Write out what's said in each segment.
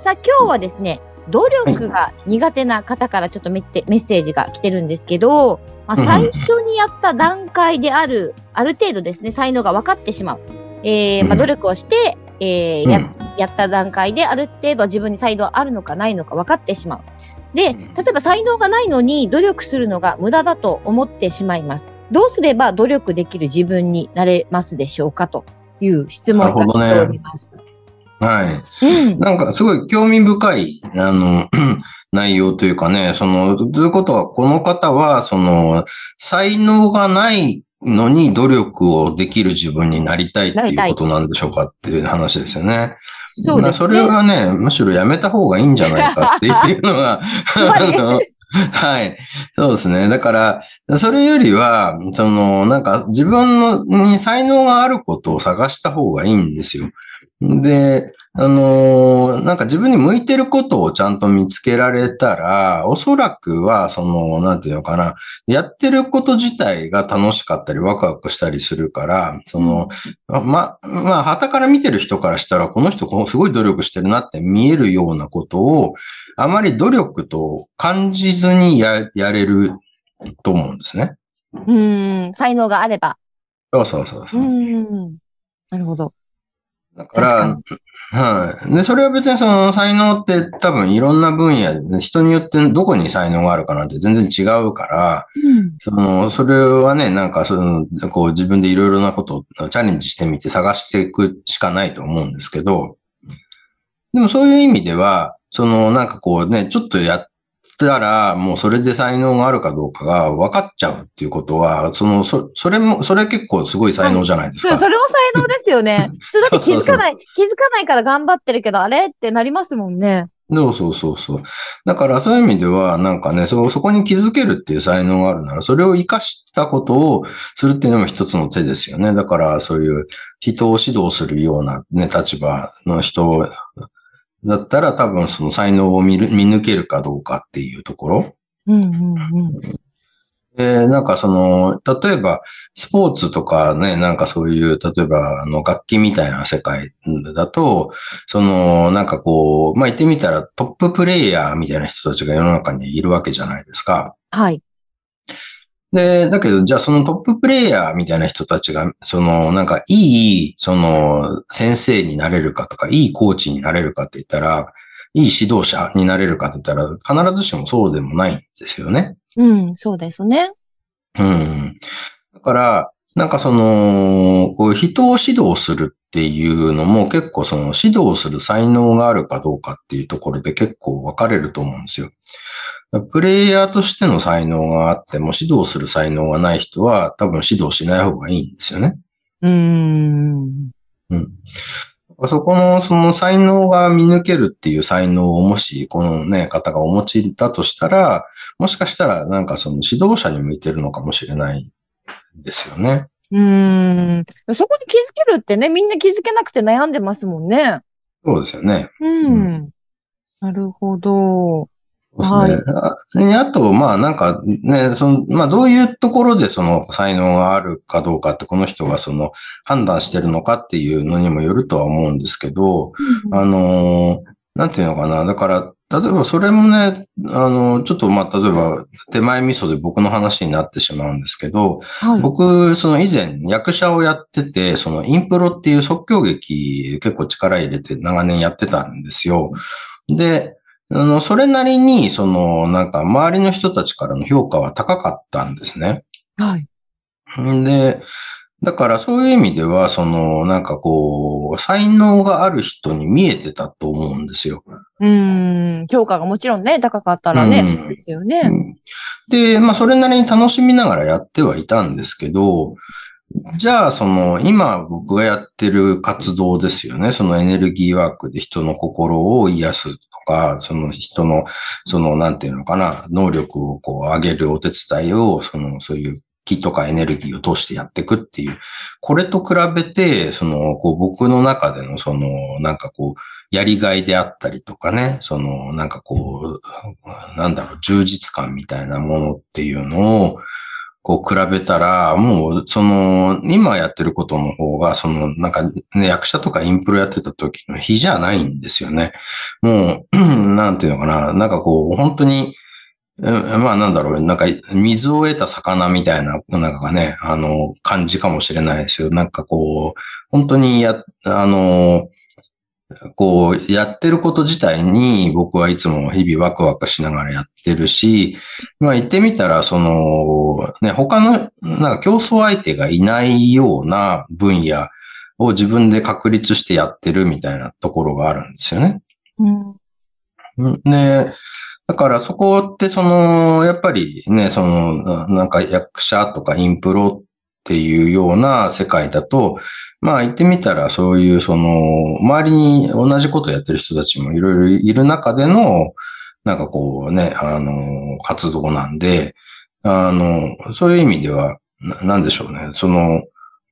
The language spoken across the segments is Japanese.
はいさあ今日はですね努力が苦手な方からちょっとメッテメッセージが来てるんですけど、まあ、最初にやった段階である、ある程度ですね、才能が分かってしまう。えーまあ、うん努力をして、えーやうんやった段階である程度自分に才能あるのかないのか分かってしまう。で、例えば才能がないのに努力するのが無駄だと思ってしまいます。どうすれば努力できる自分になれますでしょうかという質問が来ております。はい。うん。なんかすごい興味深い、あの、内容というかね、その、どういうことは、この方は、その、才能がないのに努力をできる自分になりたいっていいうことなんでしょうかっていう話ですよね。そうですね。それはね、むしろやめた方がいいんじゃないかっていうのが、はい。そうですね。だから、それよりは、その、なんか自分のに才能があることを探した方がいいんですよ。で、あのーなんか自分に向いてることをちゃんと見つけられたら、おそらくは、その、なんていうのかな、やってること自体が楽しかったりワクワクしたりするから、その、ま、まあ、旗から見てる人からしたら、この人こうすごい努力してるなって見えるようなことを、あまり努力と感じずにや、やれると思うんですね。うん。才能があれば。そうそうそうそうう。ん。なるほど。だから、はい。で、それは別にその才能って多分いろんな分野で、人によってどこに才能があるかなんて全然違うから、うん。その、それはね、なんかその、こう自分でいろいろなことをチャレンジしてみて探していくしかないと思うんですけど、でもそういう意味では、そのなんかこうね、ちょっとやったら、もうそれで才能があるかどうかが分かっちゃうっていうことは、その、そ、それも、それ結構すごい才能じゃないですそう、か。それも才能ですよね。だって気づかない、気づかないから頑張ってるけど、あれってなりますもんね。そうそうそうそう。だからそういう意味では、なんかね、そ、そこに気づけるっていう才能があるなら、それを活かしたことをするっていうのも一つの手ですよね。だからそういう人を指導するようなね、立場の人だったら多分その才能を見る見抜けるかどうかっていうところ。うんうんうん。で、なんかその、例えば、スポーツとかね、なんかそういう、例えば、あの、楽器みたいな世界だと、その、なんかこう、まあ、言ってみたらトッププレイヤーみたいな人たちが世の中にいるわけじゃないですか。はい。で、だけど、じゃあそのトッププレイヤーみたいな人たちが、その、なんかいい、その、先生になれるかとか、いいコーチになれるかって言ったら、いい指導者になれるかって言ったら、必ずしもそうでもないんですよね。うん、そうですね。うん。だから、なんかその、こう人を指導するっていうのも結構その指導する才能があるかどうかっていうところで結構分かれると思うんですよ。プレイヤーとしての才能があっても指導する才能がない人は多分指導しない方がいいんですよね。うーん。うん。そこの、その才能が見抜けるっていう才能をもし、このね、方がお持ちだとしたら、もしかしたらなんかその指導者に向いてるのかもしれないですよね。うーん。そこに気づけるってね、みんな気づけなくて悩んでますもんね。そうですよね。うん。なるほど。そうですね。あと、まあなんかね、その、まあどういうところでその才能があるかどうかってこの人がその判断してるのかっていうのにもよるとは思うんですけど、あのーなんていうのかな。だから、例えばそれもね、あの、ちょっとまあ例えば手前味噌で僕の話になってしまうんですけど、はい。僕、その以前役者をやってて、そのインプロっていう即興劇結構力入れて長年やってたんですよ。で、あの、それなりに、その、なんか周りの人たちからの評価は高かったんですね。はい。で、だからそういう意味では、その、なんかこう、才能がある人に見えてたと思うんですよ。うーん。評価がもちろんね、高かったらね、うんですよね。で、まあそれなりに楽しみながらやってはいたんですけど、じゃあ、その、今僕がやってる活動ですよね。そのエネルギーワークで人の心を癒すとか、その人の、その、なんていうのかな、能力をこう上げるお手伝いを、その、そういう気とかエネルギーを通してやっていくっていう。これと比べて、その、こう僕の中での、その、なんかこう、やりがいであったりとかね、その、なんかこう、なんだろう、充実感みたいなものっていうのを、こう比べたら、もう、その、今やってることの方が、その、なんか、ね、役者とかインプロやってた時の日じゃないんですよね。もう、なんていうのかな、なんかこう、本当に、まあなんだろう、なんか水を得た魚みたいな、なんかね、あの、感じかもしれないですよ。なんかこう、本当にや、あの、こう、やってること自体に僕はいつも日々ワクワクしながらやってるし、まあ言ってみたら、その、ね、他の、なんか競争相手がいないような分野を自分で確立してやってるみたいなところがあるんですよね。うん。で、だからそこってその、やっぱりね、その、なんか役者とかインプロっていうような世界だと、まあ言ってみたらそういうその、周りに同じことやってる人たちもいろいろいる中での、なんかこうね、あの、活動なんで、あの、そういう意味では、ななんでしょうね。その、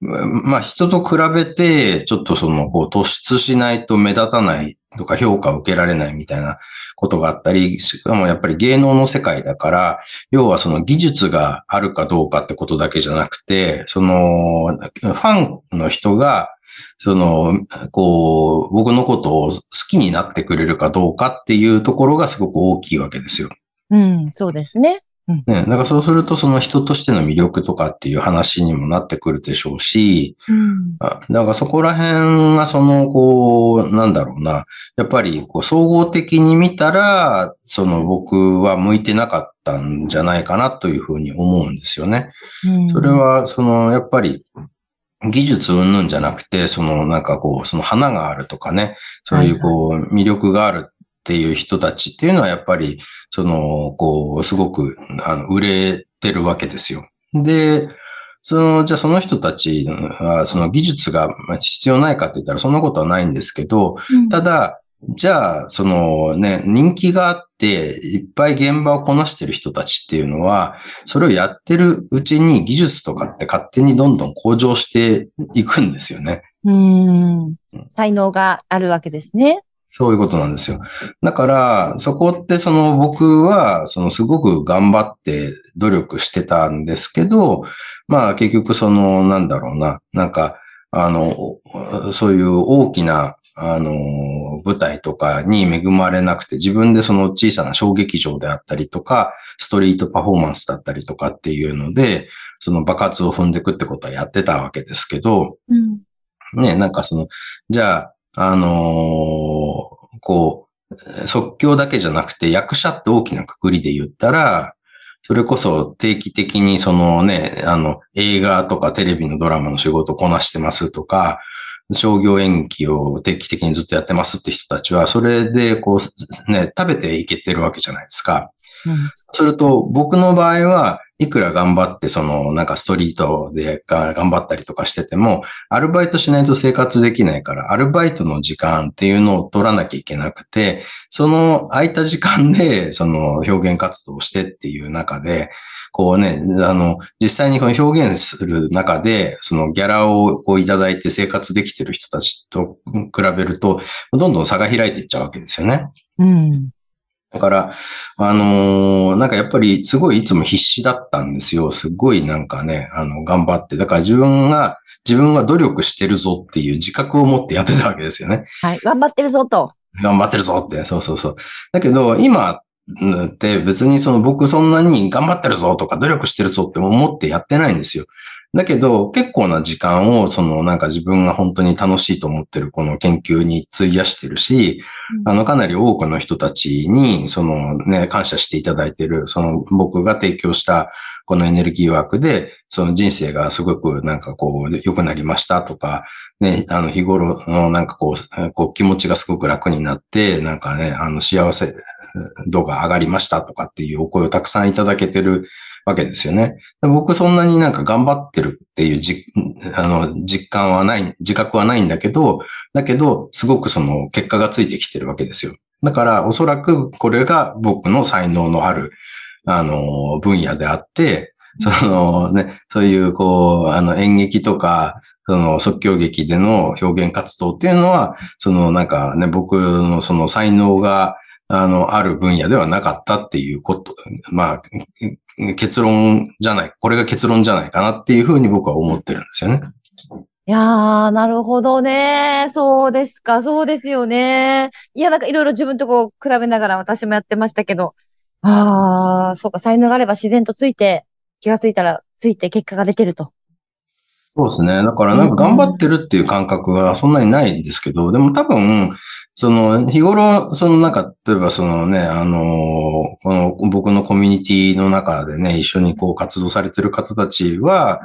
まあ人と比べて、ちょっとその、こう突出しないと目立たないとか評価を受けられないみたいなことがあったり、しかもやっぱり芸能の世界だから、要はその技術があるかどうかってことだけじゃなくて、その、ファンの人が、その、こう、僕のことを好きになってくれるかどうかっていうところがすごく大きいわけですよ。うん、そうですね。ね、だからそうするとその人としての魅力とかっていう話にもなってくるでしょうし、うん、だからそこら辺がその、こう、なんだろうな、やっぱりこう総合的に見たら、その僕は向いてなかったんじゃないかなというふうに思うんですよね。うん、それは、その、やっぱり、技術云々じゃなくて、そのなんかこう、その花があるとかね、そういうこう、魅力があるっていう人たちっていうのはやっぱり、その、こう、すごく、あの、売れてるわけですよ。で、その、じゃあその人たちは、その技術が必要ないかって言ったらそんなことはないんですけど、うん、ただ、じゃあ、そのね、人気があって、いっぱい現場をこなしてる人たちっていうのは、それをやってるうちに技術とかって勝手にどんどん向上していくんですよね。うん。才能があるわけですね。そういうことなんですよ。だから、そこってその僕は、そのすごく頑張って努力してたんですけど、まあ結局その、なんだろうな、なんか、あの、そういう大きな、あの、舞台とかに恵まれなくて、自分でその小さな小劇場であったりとか、ストリートパフォーマンスだったりとかっていうので、その爆発を踏んでいくってことはやってたわけですけど、うん、ね、なんかその、じゃあ、あのー、こう、即興だけじゃなくて役者って大きなくくりで言ったら、それこそ定期的にそのね、あの、映画とかテレビのドラマの仕事をこなしてますとか、商業演技を定期的にずっとやってますって人たちは、それでこう、ね、食べていけてるわけじゃないですか。うん、すると、僕の場合は、いくら頑張って、その、なんかストリートで頑張ったりとかしてても、アルバイトしないと生活できないから、アルバイトの時間っていうのを取らなきゃいけなくて、その空いた時間で、その表現活動をしてっていう中で、こうね、あの、実際にこの表現する中で、そのギャラをこういただいて生活できてる人たちと比べると、どんどん差が開いていっちゃうわけですよね。うん。だから、あのー、なんかやっぱりすごいいつも必死だったんですよ。すごいなんかね、あの、頑張って。だから自分が、自分は努力してるぞっていう自覚を持ってやってたわけですよね。はい。頑張ってるぞと。頑張ってるぞって。そうそうそう。だけど、今って別にその僕そんなに頑張ってるぞとか努力してるぞって思ってやってないんですよ。だけど、結構な時間を、そのなんか自分が本当に楽しいと思ってるこの研究に費やしてるし、あの、かなり多くの人たちに、そのね、感謝していただいてる、その僕が提供したこのエネルギーワークで、その人生がすごくなんかこう良くなりましたとか、ね、あの日頃のなんかこう、こう気持ちがすごく楽になって、なんかね、あの幸せ度が上がりましたとかっていうお声をたくさんいただけてるわけですよね。僕そんなになんか頑張ってるっていうじ、あの、実感はない、自覚はないんだけど、だけど、すごくその結果がついてきてるわけですよ。だから、おそらくこれが僕の才能のある、あの、分野であって、そのね、そういう、こう、あの、演劇とか、その即興劇での表現活動っていうのは、そのなんかね、僕のその才能が、あの、ある分野ではなかったっていうこと、まあ、結論じゃない、これが結論じゃないかなっていうふうに僕は思ってるんですよね。いやー、なるほどね。そうですか、そうですよね。いや、なんかいろいろ自分とこう比べながら私もやってましたけど、あー、そうか、才能があれば自然とついて、気がついたらついて結果が出てると。そうですね。だからなんか頑張ってるっていう感覚がそんなにないんですけど、でも多分、その、日頃、そのなんか、例えばそのね、あの、この僕のコミュニティの中でね、一緒にこう活動されてる方たちは、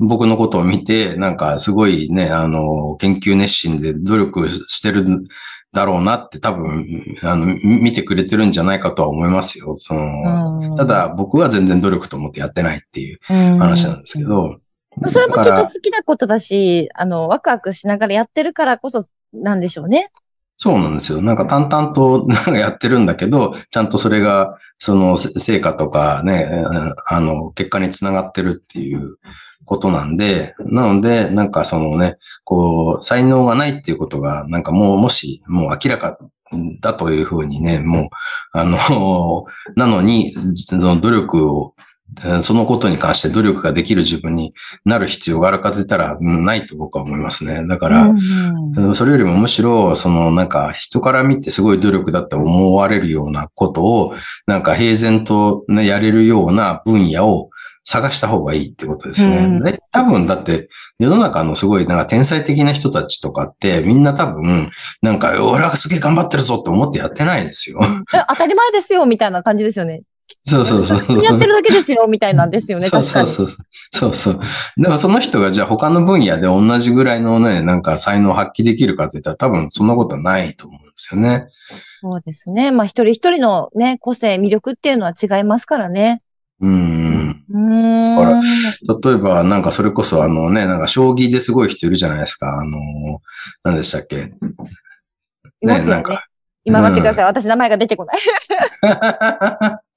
僕のことを見て、なんかすごいね、あの、研究熱心で努力してるんだろうなって多分、あの、見てくれてるんじゃないかとは思いますよ。その、ただ僕は全然努力と思ってやってないっていう話なんですけど。それもきっと好きなことだし、あの、ワクワクしながらやってるからこそなんでしょうね。そうなんですよ。なんか淡々と なんかやってるんだけど、ちゃんとそれが、その成果とかね、あの、結果につながってるっていうことなんで、なので、なんかそのね、こう、才能がないっていうことが、なんかもう、もし、もう明らかだというふうにね、もう、あの、なのに、その努力をそのことに関して努力ができる自分になる必要があるかと言ったら、ないと僕は思いますね。だから、それよりもむしろ、そのなんか人から見てすごい努力だって思われるようなことを、なんか平然とね、やれるような分野を探した方がいいってことですね。うん、多分だって世の中のすごいなんか天才的な人たちとかってみんな多分なんか俺はすげえ頑張ってるぞって思ってやってないですよ。当たり前ですよみたいな感じですよね。そうそうそう。やってるだけですよ、みたいなんですよね、そうそうそう。そうそう。でもその人がじゃあ他の分野で同じぐらいのね、なんか才能を発揮できるかって言ったら多分そんなことはないと思うんですよね。そうですね。まあ一人一人のね、個性、魅力っていうのは違いますからね。うん。うん。だから、例えばなんかそれこそあのね、なんか将棋ですごい人いるじゃないですか。あの、何でしたっけ？ね、ねなんか。今待ってください。うん、私名前が出てこない。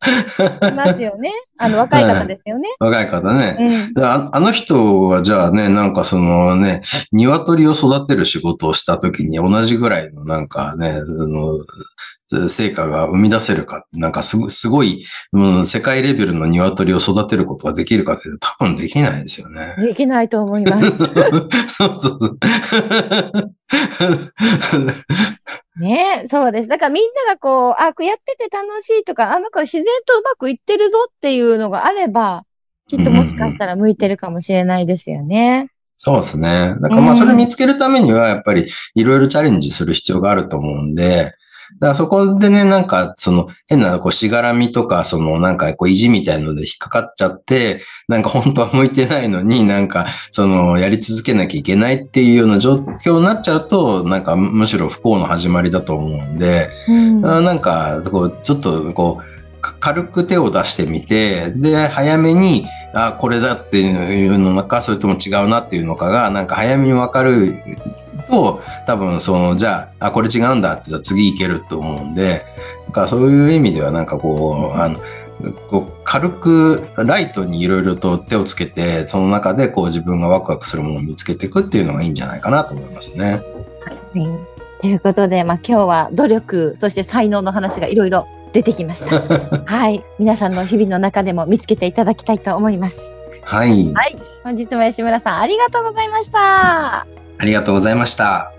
いますよね。あの、若い方ですよね。若い方ね、うんあ。あの人はじゃあね、なんかそのね、鶏を育てる仕事をした時に同じぐらいのなんかね、その、成果が生み出せるか、なんかすごすごい、うん、世界レベルの鶏を育てることができるかって多分できないですよね。できないと思います。そうそうそう。ねそうです。だからみんながこう、あ、やってて楽しいとか、あ、なんか自然とうまくいってるぞっていうのがあれば、きっともしかしたら向いてるかもしれないですよね。そうですね。だからまあそれ見つけるためにはやっぱりいろいろチャレンジする必要があると思うんで、だからそこでね、なんか、その、変な、こう、しがらみとか、その、なんか、こう、意地みたいので引っかかっちゃって、なんか本当は向いてないのに、なんか、その、やり続けなきゃいけないっていうような状況になっちゃうと、なんか、むしろ不幸の始まりだと思うんで、うん、なんか、こう、ちょっと、こう、軽く手を出してみて、で、早めに、あ、これだっていうのか、それとも違うなっていうのかが、なんか早めにわかると、多分その、じゃあ、あ、これ違うんだって次いけると思うんで、なんかそういう意味ではなんかこう、あの、こう軽くライトにいろいろと手をつけて、その中でこう自分がワクワクするものを見つけていくっていうのがいいんじゃないかなと思いますね。はい。ということで、まあ今日は努力、そして才能の話がいろいろ出てきました。はい。皆さんの日々の中でも見つけていただきたいと思います。はい。はい。本日も吉村さんありがとうございました。ありがとうございました。